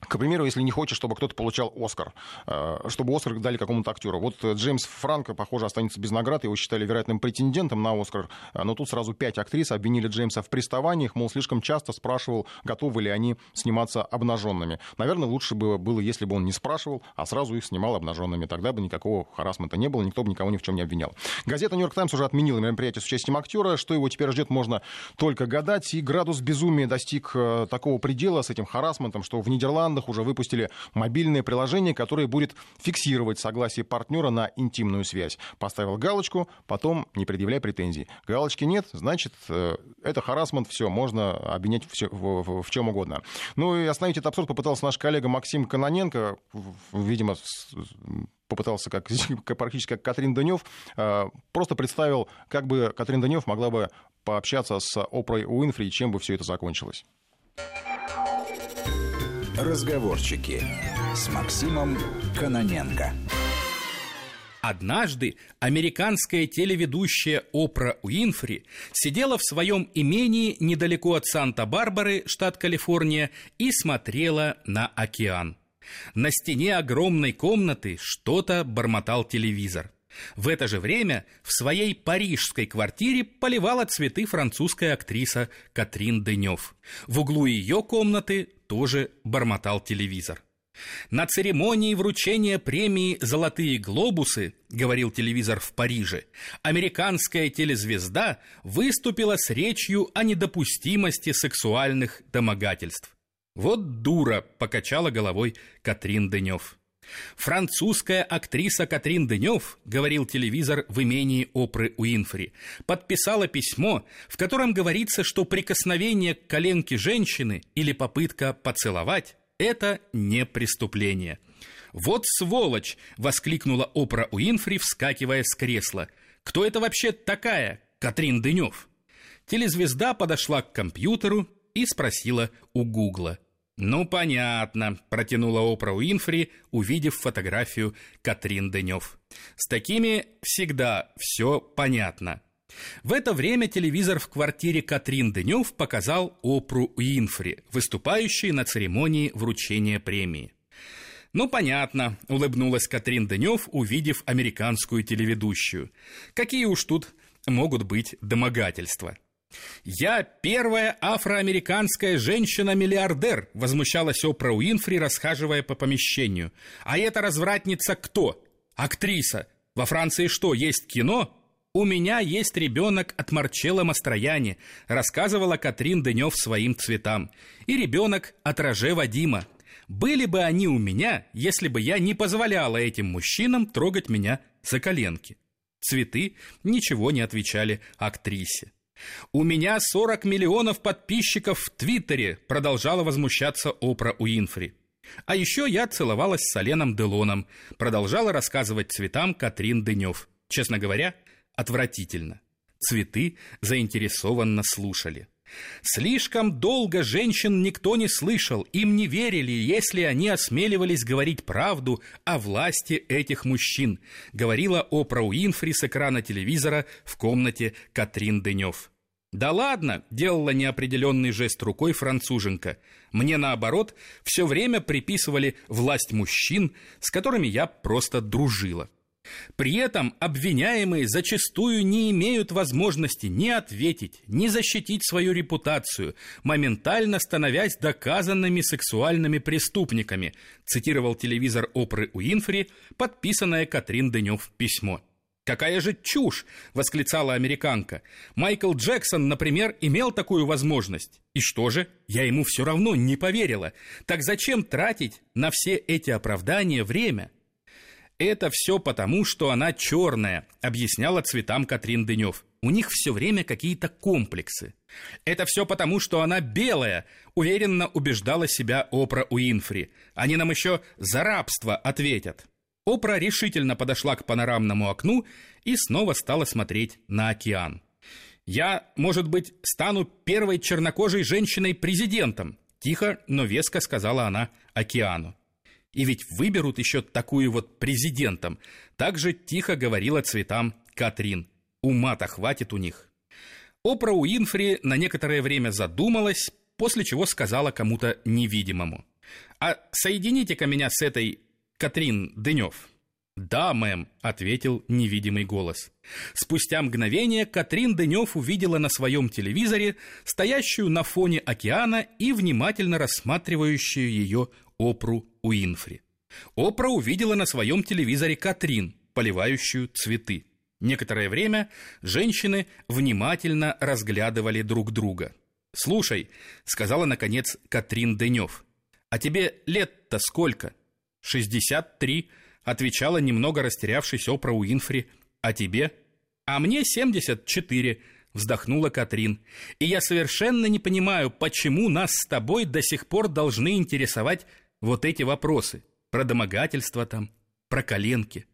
К примеру, если не хочешь, чтобы кто-то получал Оскар, э, чтобы Оскар дали какому-то актеру. Вот э, Джеймс Франко, похоже, останется без наград, его считали вероятным претендентом на Оскар, э, но тут сразу пять актрис обвинили Джеймса в приставаниях, мол, слишком часто спрашивал, готовы ли они сниматься обнаженными. Наверное, лучше было, было, если бы он не спрашивал, а сразу их снимал обнаженными. Тогда бы никакого харасмента не было, никто бы никого ни в чем не обвинял. Газета «Нью-Йорк Таймс» уже отменила мероприятие с участием актера. Что его теперь ждет, можно только гадать. И градус безумия достиг такого предела с этим харасментом, что в Нидерландах Нидерландах уже выпустили мобильное приложение, которое будет фиксировать согласие партнера на интимную связь. Поставил галочку, потом не предъявляй претензий. Галочки нет, значит, э, это харасмент, все, можно обвинять в, в, в, чем угодно. Ну и остановить этот абсурд попытался наш коллега Максим Каноненко, видимо, попытался как, практически как Катрин Данев, э, просто представил, как бы Катрин Данев могла бы пообщаться с Опрой Уинфри, чем бы все это закончилось. Разговорчики с Максимом Каноненко. Однажды американская телеведущая Опра Уинфри сидела в своем имении недалеко от Санта-Барбары, штат Калифорния, и смотрела на океан. На стене огромной комнаты что-то бормотал телевизор. В это же время в своей парижской квартире поливала цветы французская актриса Катрин Денев. В углу ее комнаты тоже бормотал телевизор. На церемонии вручения премии «Золотые глобусы», говорил телевизор в Париже, американская телезвезда выступила с речью о недопустимости сексуальных домогательств. Вот дура, покачала головой Катрин Денев. Французская актриса Катрин Денев, говорил телевизор в имении Опры Уинфри, подписала письмо, в котором говорится, что прикосновение к коленке женщины или попытка поцеловать – это не преступление. «Вот сволочь!» – воскликнула Опра Уинфри, вскакивая с кресла. «Кто это вообще такая, Катрин Денев?» Телезвезда подошла к компьютеру и спросила у Гугла – «Ну, понятно», — протянула Опра Уинфри, увидев фотографию Катрин Денев. «С такими всегда все понятно». В это время телевизор в квартире Катрин Денев показал Опру Уинфри, выступающей на церемонии вручения премии. «Ну, понятно», — улыбнулась Катрин Денев, увидев американскую телеведущую. «Какие уж тут могут быть домогательства?» «Я первая афроамериканская женщина-миллиардер», возмущалась Опра Уинфри, расхаживая по помещению. «А эта развратница кто? Актриса. Во Франции что, есть кино?» «У меня есть ребенок от Марчелла Мастрояни», рассказывала Катрин Дынев своим цветам. «И ребенок от Роже Вадима. Были бы они у меня, если бы я не позволяла этим мужчинам трогать меня за коленки». Цветы ничего не отвечали актрисе. «У меня 40 миллионов подписчиков в Твиттере», продолжала возмущаться Опра Уинфри. А еще я целовалась с Оленом Делоном, продолжала рассказывать цветам Катрин Дынев. Честно говоря, отвратительно. Цветы заинтересованно слушали. Слишком долго женщин никто не слышал, им не верили, если они осмеливались говорить правду о власти этих мужчин, говорила Опра Уинфри с экрана телевизора в комнате Катрин Дынев. «Да ладно!» – делала неопределенный жест рукой француженка. «Мне, наоборот, все время приписывали власть мужчин, с которыми я просто дружила». При этом обвиняемые зачастую не имеют возможности ни ответить, ни защитить свою репутацию, моментально становясь доказанными сексуальными преступниками, цитировал телевизор Опры Уинфри, подписанное Катрин Денев письмо. «Какая же чушь!» — восклицала американка. «Майкл Джексон, например, имел такую возможность. И что же? Я ему все равно не поверила. Так зачем тратить на все эти оправдания время?» «Это все потому, что она черная», — объясняла цветам Катрин Дынев. «У них все время какие-то комплексы». «Это все потому, что она белая», — уверенно убеждала себя Опра Уинфри. «Они нам еще за рабство ответят». Опра решительно подошла к панорамному окну и снова стала смотреть на океан. «Я, может быть, стану первой чернокожей женщиной-президентом», тихо, но веско сказала она океану. И ведь выберут еще такую вот президентом. Так же тихо говорила цветам Катрин. Ума-то хватит у них. Опра Уинфри на некоторое время задумалась, после чего сказала кому-то невидимому. «А соедините-ка меня с этой Катрин Дынев». «Да, мэм», — ответил невидимый голос. Спустя мгновение Катрин Дынев увидела на своем телевизоре стоящую на фоне океана и внимательно рассматривающую ее Опру Уинфри. Опра увидела на своем телевизоре Катрин, поливающую цветы. Некоторое время женщины внимательно разглядывали друг друга. «Слушай», — сказала, наконец, Катрин Дынев, «а тебе лет-то сколько?» «Шестьдесят три», — отвечала немного растерявшись Опра Уинфри. «А тебе?» «А мне семьдесят четыре», — вздохнула Катрин. «И я совершенно не понимаю, почему нас с тобой до сих пор должны интересовать вот эти вопросы. Про домогательство там, про коленки».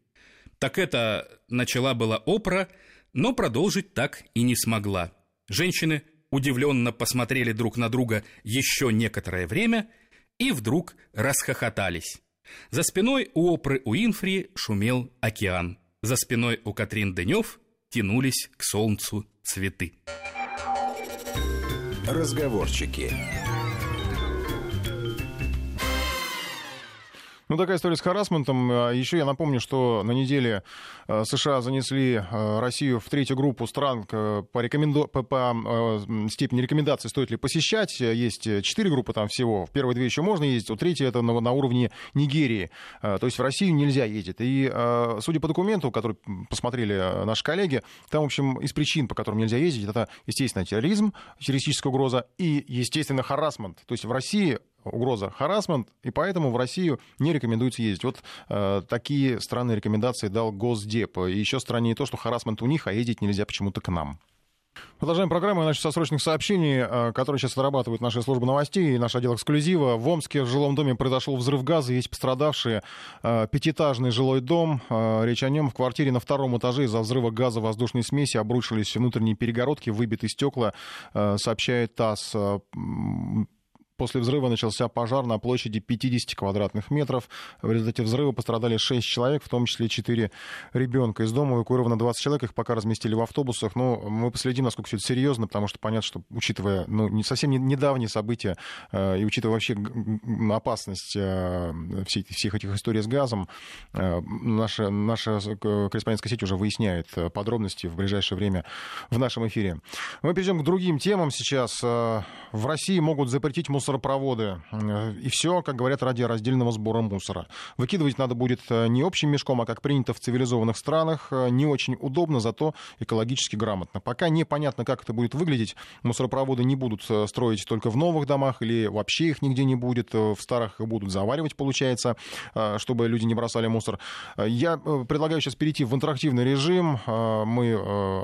Так это начала была Опра, но продолжить так и не смогла. Женщины удивленно посмотрели друг на друга еще некоторое время и вдруг расхохотались. За спиной у Опры Уинфри шумел океан. За спиной у Катрин Дынев тянулись к солнцу цветы. Разговорчики. Ну, такая история с харасментом. А, Еще я напомню, что на неделе а, США занесли а, Россию в третью группу стран по, рекоменду... по, по степени рекомендации, стоит ли посещать. Есть четыре группы там всего. В первые две еще можно ездить, у третьей это на, на уровне Нигерии. То есть в Россию нельзя ездить. И судя по документу, который посмотрели наши коллеги, там, в общем, из причин, по которым нельзя ездить, это, естественно, терроризм, террористическая угроза и, естественно, харасмент. То есть в России угроза харасмент, и поэтому в Россию не рекомендуется ездить. Вот э, такие странные рекомендации дал Госдеп. И еще страннее то, что харасмент у них, а ездить нельзя почему-то к нам. Продолжаем программу. Начать со срочных сообщений, э, которые сейчас отрабатывают наша служба новостей и наш отдел эксклюзива. В Омске в жилом доме произошел взрыв газа, есть пострадавшие. Э, пятиэтажный жилой дом, э, речь о нем. В квартире на втором этаже из-за взрыва газа воздушной смеси обрушились внутренние перегородки, выбиты стекла, сообщает ТАСС. После взрыва начался пожар на площади 50 квадратных метров. В результате взрыва пострадали 6 человек, в том числе 4 ребенка. Из дома эвакуировано 20 человек, их пока разместили в автобусах. Но мы последим, насколько все это серьезно, потому что понятно, что учитывая ну, не совсем недавние события э, и учитывая вообще опасность э, всех этих историй с газом, э, наша, наша корреспондентская сеть уже выясняет подробности в ближайшее время в нашем эфире. Мы перейдем к другим темам сейчас. В России могут запретить мусор мусоропроводы. Э, и все, как говорят, ради раздельного сбора мусора. Выкидывать надо будет э, не общим мешком, а как принято в цивилизованных странах. Э, не очень удобно, зато экологически грамотно. Пока непонятно, как это будет выглядеть. Мусоропроводы не будут строить только в новых домах или вообще их нигде не будет. В старых будут заваривать, получается, чтобы люди не бросали мусор. Я предлагаю сейчас перейти в интерактивный режим. Мы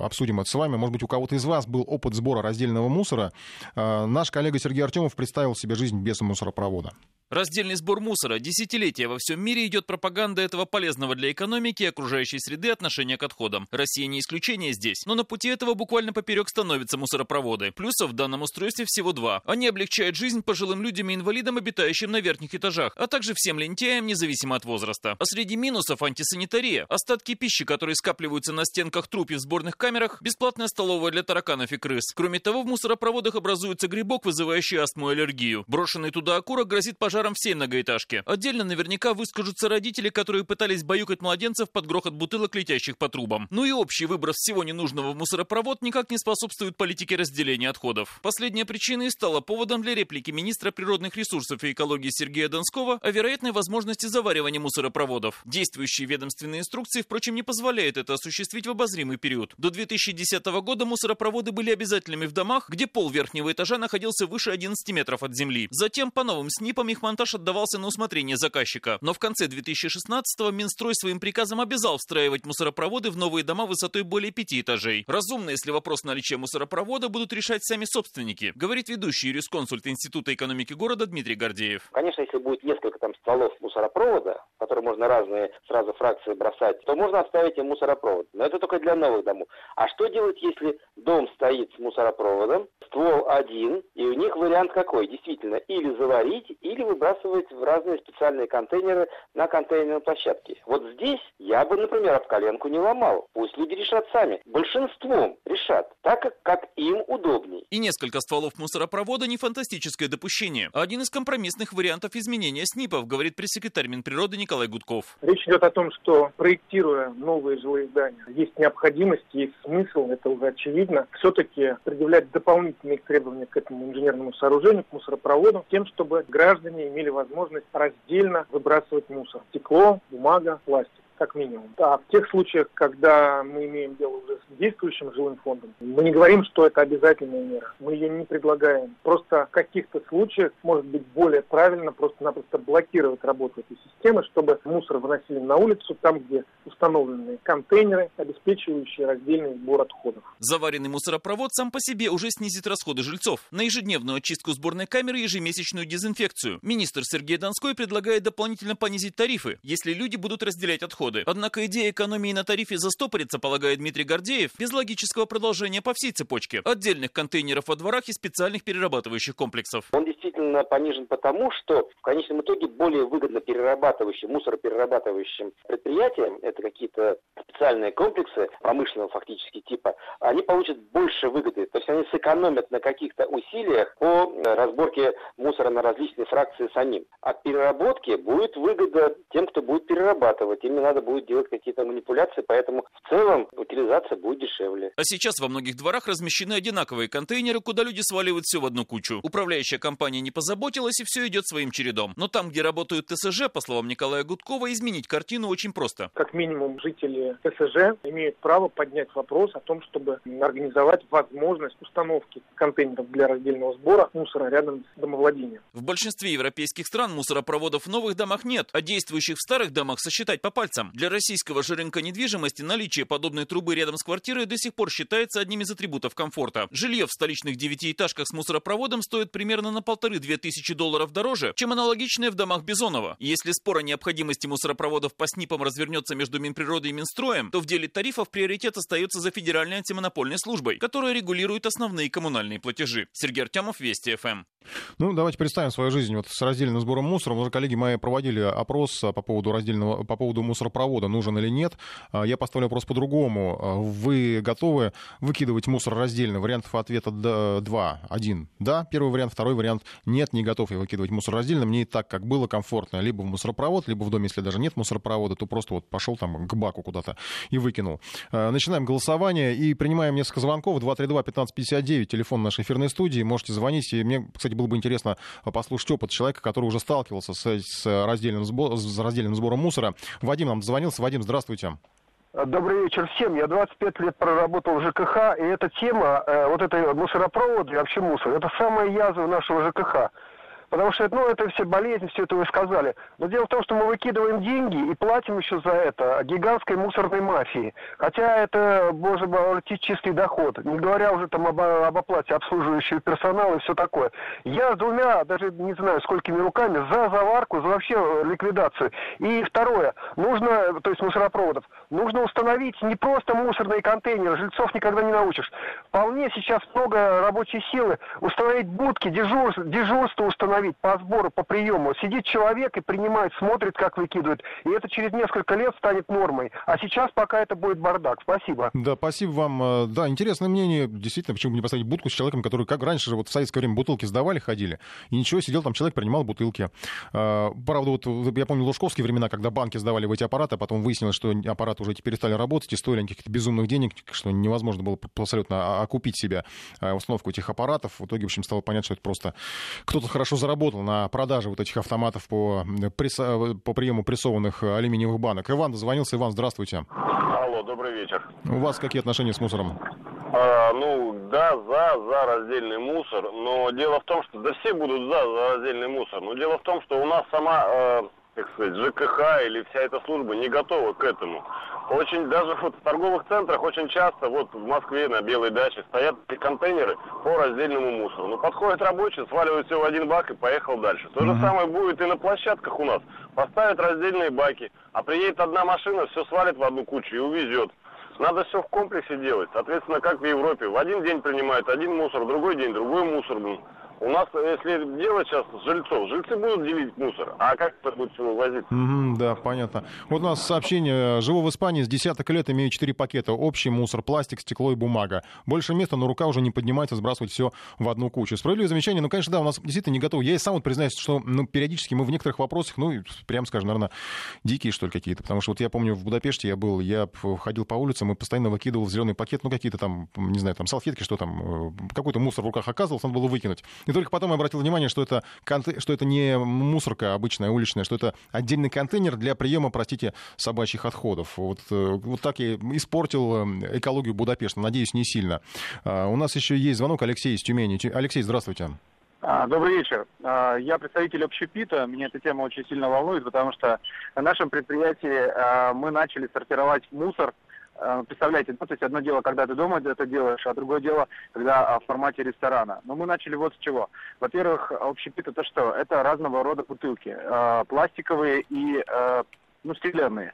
обсудим это с вами. Может быть, у кого-то из вас был опыт сбора раздельного мусора. Наш коллега Сергей Артемов представил себе жизнь без мусоропровода. Раздельный сбор мусора. Десятилетия во всем мире идет пропаганда этого полезного для экономики и окружающей среды отношения к отходам. Россия не исключение здесь. Но на пути этого буквально поперек становятся мусоропроводы. Плюсов в данном устройстве всего два. Они облегчают жизнь пожилым людям и инвалидам, обитающим на верхних этажах, а также всем лентяям, независимо от возраста. А среди минусов антисанитария. Остатки пищи, которые скапливаются на стенках труб и в сборных камерах, бесплатная столовая для тараканов и крыс. Кроме того, в мусоропроводах образуется грибок, вызывающий астму и аллергию. Брошенный туда окурок грозит пожаром пожаром всей многоэтажки. Отдельно наверняка выскажутся родители, которые пытались баюкать младенцев под грохот бутылок, летящих по трубам. Ну и общий выброс всего ненужного в мусоропровод никак не способствует политике разделения отходов. Последняя причина и стала поводом для реплики министра природных ресурсов и экологии Сергея Донского о вероятной возможности заваривания мусоропроводов. Действующие ведомственные инструкции, впрочем, не позволяют это осуществить в обозримый период. До 2010 года мусоропроводы были обязательными в домах, где пол верхнего этажа находился выше 11 метров от земли. Затем по новым СНИПам их монтаж отдавался на усмотрение заказчика. Но в конце 2016-го Минстрой своим приказом обязал встраивать мусоропроводы в новые дома высотой более пяти этажей. Разумно, если вопрос наличия мусоропровода будут решать сами собственники, говорит ведущий юрисконсульт Института экономики города Дмитрий Гордеев. Конечно, если будет несколько там стволов мусоропровода, которые можно разные сразу фракции бросать, то можно оставить и мусоропровод. Но это только для новых домов. А что делать, если дом стоит с мусоропроводом, ствол один, и у них вариант какой? Действительно, или заварить, или выбрасывать в разные специальные контейнеры на контейнерной площадке. Вот здесь я бы, например, об коленку не ломал. Пусть люди решат сами. Большинством решат, так как, как им удобней. И несколько стволов мусоропровода не фантастическое допущение. Один из компромиссных вариантов изменения СНИПов, говорит пресс-секретарь Минприроды Николай Гудков. Речь идет о том, что проектируя новые жилые здания, есть необходимость, есть смысл, это уже очевидно, все-таки предъявлять дополнительные требования к этому инженерному сооружению, к мусоропроводу, тем, чтобы граждане имели возможность раздельно выбрасывать мусор. Стекло, бумага, пластик как минимум. А в тех случаях, когда мы имеем дело уже с действующим жилым фондом, мы не говорим, что это обязательная мера. Мы ее не предлагаем. Просто в каких-то случаях может быть более правильно просто-напросто блокировать работу этой системы, чтобы мусор выносили на улицу, там, где установлены контейнеры, обеспечивающие раздельный сбор отходов. Заваренный мусоропровод сам по себе уже снизит расходы жильцов. На ежедневную очистку сборной камеры и ежемесячную дезинфекцию. Министр Сергей Донской предлагает дополнительно понизить тарифы, если люди будут разделять отходы расходы. Однако идея экономии на тарифе застопорится, полагает Дмитрий Гордеев, без логического продолжения по всей цепочке. Отдельных контейнеров во дворах и специальных перерабатывающих комплексов. Он действительно понижен потому, что в конечном итоге более выгодно перерабатывающим, мусороперерабатывающим предприятиям, это какие-то специальные комплексы промышленного фактически типа, они получат больше выгоды. То есть они сэкономят на каких-то усилиях по разборке мусора на различные фракции самим. От переработки будет выгода тем, кто будет перерабатывать. Именно надо будет делать какие-то манипуляции, поэтому в целом утилизация будет дешевле. А сейчас во многих дворах размещены одинаковые контейнеры, куда люди сваливают все в одну кучу. Управляющая компания не позаботилась, и все идет своим чередом. Но там, где работают ТСЖ, по словам Николая Гудкова, изменить картину очень просто. Как минимум, жители ТСЖ имеют право поднять вопрос о том, чтобы организовать возможность установки контейнеров для раздельного сбора мусора рядом с домовладением. В большинстве европейских стран мусоропроводов в новых домах нет, а действующих в старых домах сосчитать по пальцам владельцам. Для российского же рынка недвижимости наличие подобной трубы рядом с квартирой до сих пор считается одним из атрибутов комфорта. Жилье в столичных девятиэтажках с мусоропроводом стоит примерно на полторы-две тысячи долларов дороже, чем аналогичное в домах Бизонова. Если спор о необходимости мусоропроводов по СНИПам развернется между Минприродой и Минстроем, то в деле тарифов приоритет остается за Федеральной антимонопольной службой, которая регулирует основные коммунальные платежи. Сергей Артемов, Вести ФМ. Ну, давайте представим свою жизнь вот с раздельным сбором мусора. Уже коллеги мои проводили опрос по поводу раздельного, по поводу мусоропровода, нужен или нет. А, я поставлю вопрос по-другому. А, вы готовы выкидывать мусор раздельно? Вариантов ответа два. Один — да. Первый вариант. Второй вариант — нет, не готов я выкидывать мусор раздельно. Мне и так, как было, комфортно. Либо в мусоропровод, либо в доме, если даже нет мусоропровода, то просто вот пошел там к баку куда-то и выкинул. А, начинаем голосование и принимаем несколько звонков. 232-1559, телефон нашей эфирной студии. Можете звонить. И мне, кстати, было бы интересно послушать опыт человека, который уже сталкивался с, с, раздельным, сбор, с раздельным сбором мусора. Вадим нам звонился. Вадим, здравствуйте. Добрый вечер всем. Я 25 лет проработал в ЖКХ, и эта тема, э, вот этой мусоропроводы и вообще мусор, это самая язва нашего ЖКХ. Потому что, ну, это все болезни, все это вы сказали. Но дело в том, что мы выкидываем деньги и платим еще за это гигантской мусорной мафии. Хотя это, боже мой, чистый доход. Не говоря уже там об, об оплате обслуживающего персонала и все такое. Я с двумя, даже не знаю, сколькими руками, за заварку, за вообще ликвидацию. И второе, нужно, то есть мусоропроводов, нужно установить не просто мусорные контейнеры, жильцов никогда не научишь. Вполне сейчас много рабочей силы установить будки, дежурство, дежурство установить установить по сбору, по приему. Сидит человек и принимает, смотрит, как выкидывают. И это через несколько лет станет нормой. А сейчас пока это будет бардак. Спасибо. Да, спасибо вам. Э, да, интересное мнение. Действительно, почему бы не поставить будку с человеком, который, как раньше же, вот в советское время бутылки сдавали, ходили. И ничего, сидел там человек, принимал бутылки. Э, правда, вот я помню лужковские времена, когда банки сдавали в эти аппараты, а потом выяснилось, что аппараты уже теперь стали работать и стоили каких-то безумных денег, что невозможно было абсолютно окупить себе э, установку этих аппаратов. В итоге, в общем, стало понятно, что это просто кто-то хорошо заработал на продаже вот этих автоматов по, пресс... по приему прессованных алюминиевых банок. Иван дозвонился. Иван, здравствуйте. Алло, добрый вечер. У вас какие отношения с мусором? А, ну, да, за, за раздельный мусор, но дело в том, что, да все будут за, за раздельный мусор, но дело в том, что у нас сама, э, как сказать, ЖКХ или вся эта служба не готова к этому. Очень даже вот в торговых центрах очень часто, вот в Москве на Белой даче стоят контейнеры по раздельному мусору. Ну, подходит рабочий, сваливает все в один бак и поехал дальше. То же самое будет и на площадках у нас. Поставят раздельные баки, а приедет одна машина, все свалит в одну кучу и увезет. Надо все в комплексе делать. Соответственно, как в Европе. В один день принимают один мусор, в другой день другой мусор. У нас, если делать сейчас жильцов, жильцы будут делить мусор, а как это будет все вывозить? Mm-hmm, да, понятно. Вот у нас сообщение. Живу в Испании с десяток лет, имею четыре пакета. Общий мусор, пластик, стекло и бумага. Больше места, но рука уже не поднимается сбрасывать все в одну кучу. Справедливое замечание. Ну, конечно, да, у нас действительно не готово. Я и сам вот признаюсь, что ну, периодически мы в некоторых вопросах, ну, прям скажем, наверное, дикие, что ли, какие-то. Потому что вот я помню, в Будапеште я был, я ходил по улицам и постоянно выкидывал в зеленый пакет, ну, какие-то там, не знаю, там салфетки, что там, э, какой-то мусор в руках оказывался, надо было выкинуть. Только потом я обратил внимание, что это, что это не мусорка обычная, уличная, что это отдельный контейнер для приема, простите, собачьих отходов. Вот, э, вот так я испортил э, экологию Будапешта. Надеюсь, не сильно. А, у нас еще есть звонок Алексей из Тюмени. Алексей, здравствуйте. А, добрый вечер. А, я представитель общепита. Меня эта тема очень сильно волнует, потому что на нашем предприятии мы начали сортировать мусор Представляете, ну, то есть одно дело, когда ты дома это делаешь, а другое дело, когда в формате ресторана. Но мы начали вот с чего. Во-первых, общепит это что? Это разного рода бутылки. Пластиковые и ну, стеклянные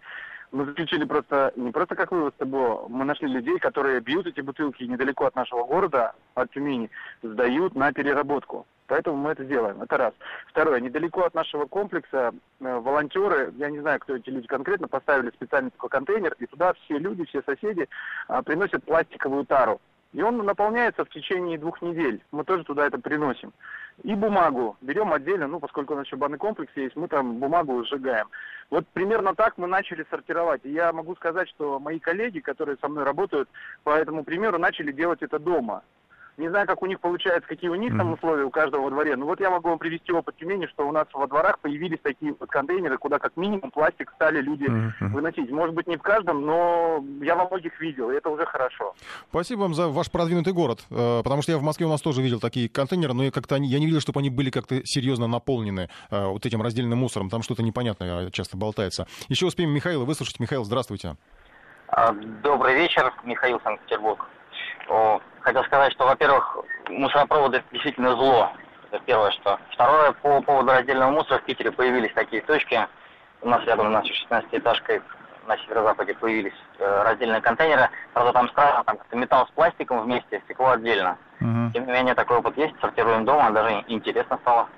мы заключили просто, не просто как вывод ТБО, мы нашли людей, которые бьют эти бутылки недалеко от нашего города, от Тюмени, сдают на переработку. Поэтому мы это делаем. Это раз. Второе. Недалеко от нашего комплекса э, волонтеры, я не знаю, кто эти люди конкретно, поставили специальный такой контейнер, и туда все люди, все соседи э, приносят пластиковую тару. И он наполняется в течение двух недель. Мы тоже туда это приносим. И бумагу берем отдельно, ну, поскольку у нас еще банный комплекс есть, мы там бумагу сжигаем. Вот примерно так мы начали сортировать. И я могу сказать, что мои коллеги, которые со мной работают, по этому примеру начали делать это дома. Не знаю, как у них получается, какие у них там условия у каждого во дворе. Но вот я могу вам привести опыт Тюмени, что у нас во дворах появились такие вот контейнеры, куда как минимум пластик стали люди выносить. Может быть, не в каждом, но я во многих видел, и это уже хорошо. Спасибо вам за ваш продвинутый город. Э, потому что я в Москве у нас тоже видел такие контейнеры, но я как-то я не видел, чтобы они были как-то серьезно наполнены э, вот этим раздельным мусором. Там что-то непонятное часто болтается. Еще успеем Михаила выслушать. Михаил, здравствуйте. А, добрый вечер, Михаил Санкт-Петербург хотел сказать, что, во-первых, мусоропроводы это действительно зло. Это первое, что. Второе, по поводу раздельного мусора в Питере появились такие точки. У нас рядом с нашей 16-этажкой на северо-западе появились э, раздельные контейнеры. Правда, там странно, там металл с пластиком вместе, стекло отдельно. Угу. Тем не менее, такой опыт есть, сортируем дома, даже интересно стало.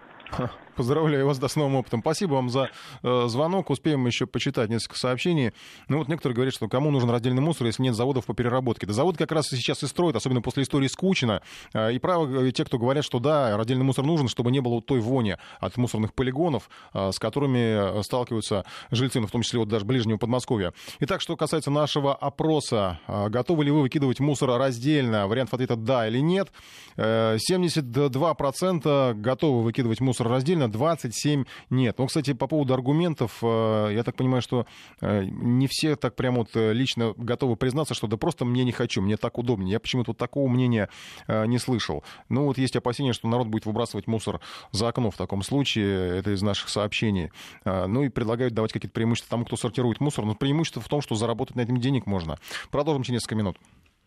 Поздравляю вас с новым опытом. Спасибо вам за э, звонок. Успеем еще почитать несколько сообщений. Ну вот некоторые говорят, что кому нужен раздельный мусор, если нет заводов по переработке. Да завод как раз сейчас и строят, особенно после истории скучно. Э, и правы те, кто говорят, что да, раздельный мусор нужен, чтобы не было той вони от мусорных полигонов, э, с которыми э, сталкиваются жильцы, ну, в том числе вот даже ближнего Подмосковья. Итак, что касается нашего опроса, э, готовы ли вы выкидывать мусор раздельно? Вариант ответа да или нет. Э, 72% готовы выкидывать мусор раздельно правильно, 27 нет. Ну, кстати, по поводу аргументов, э, я так понимаю, что э, не все так прямо вот э, лично готовы признаться, что да просто мне не хочу, мне так удобнее. Я почему-то вот такого мнения не слышал. Ну, вот есть опасения, что народ будет выбрасывать мусор за окно в таком случае. Это из наших сообщений. Ну, и предлагают давать какие-то преимущества тому, кто сортирует мусор. Но преимущество в том, что заработать на этом денег можно. Продолжим через несколько минут.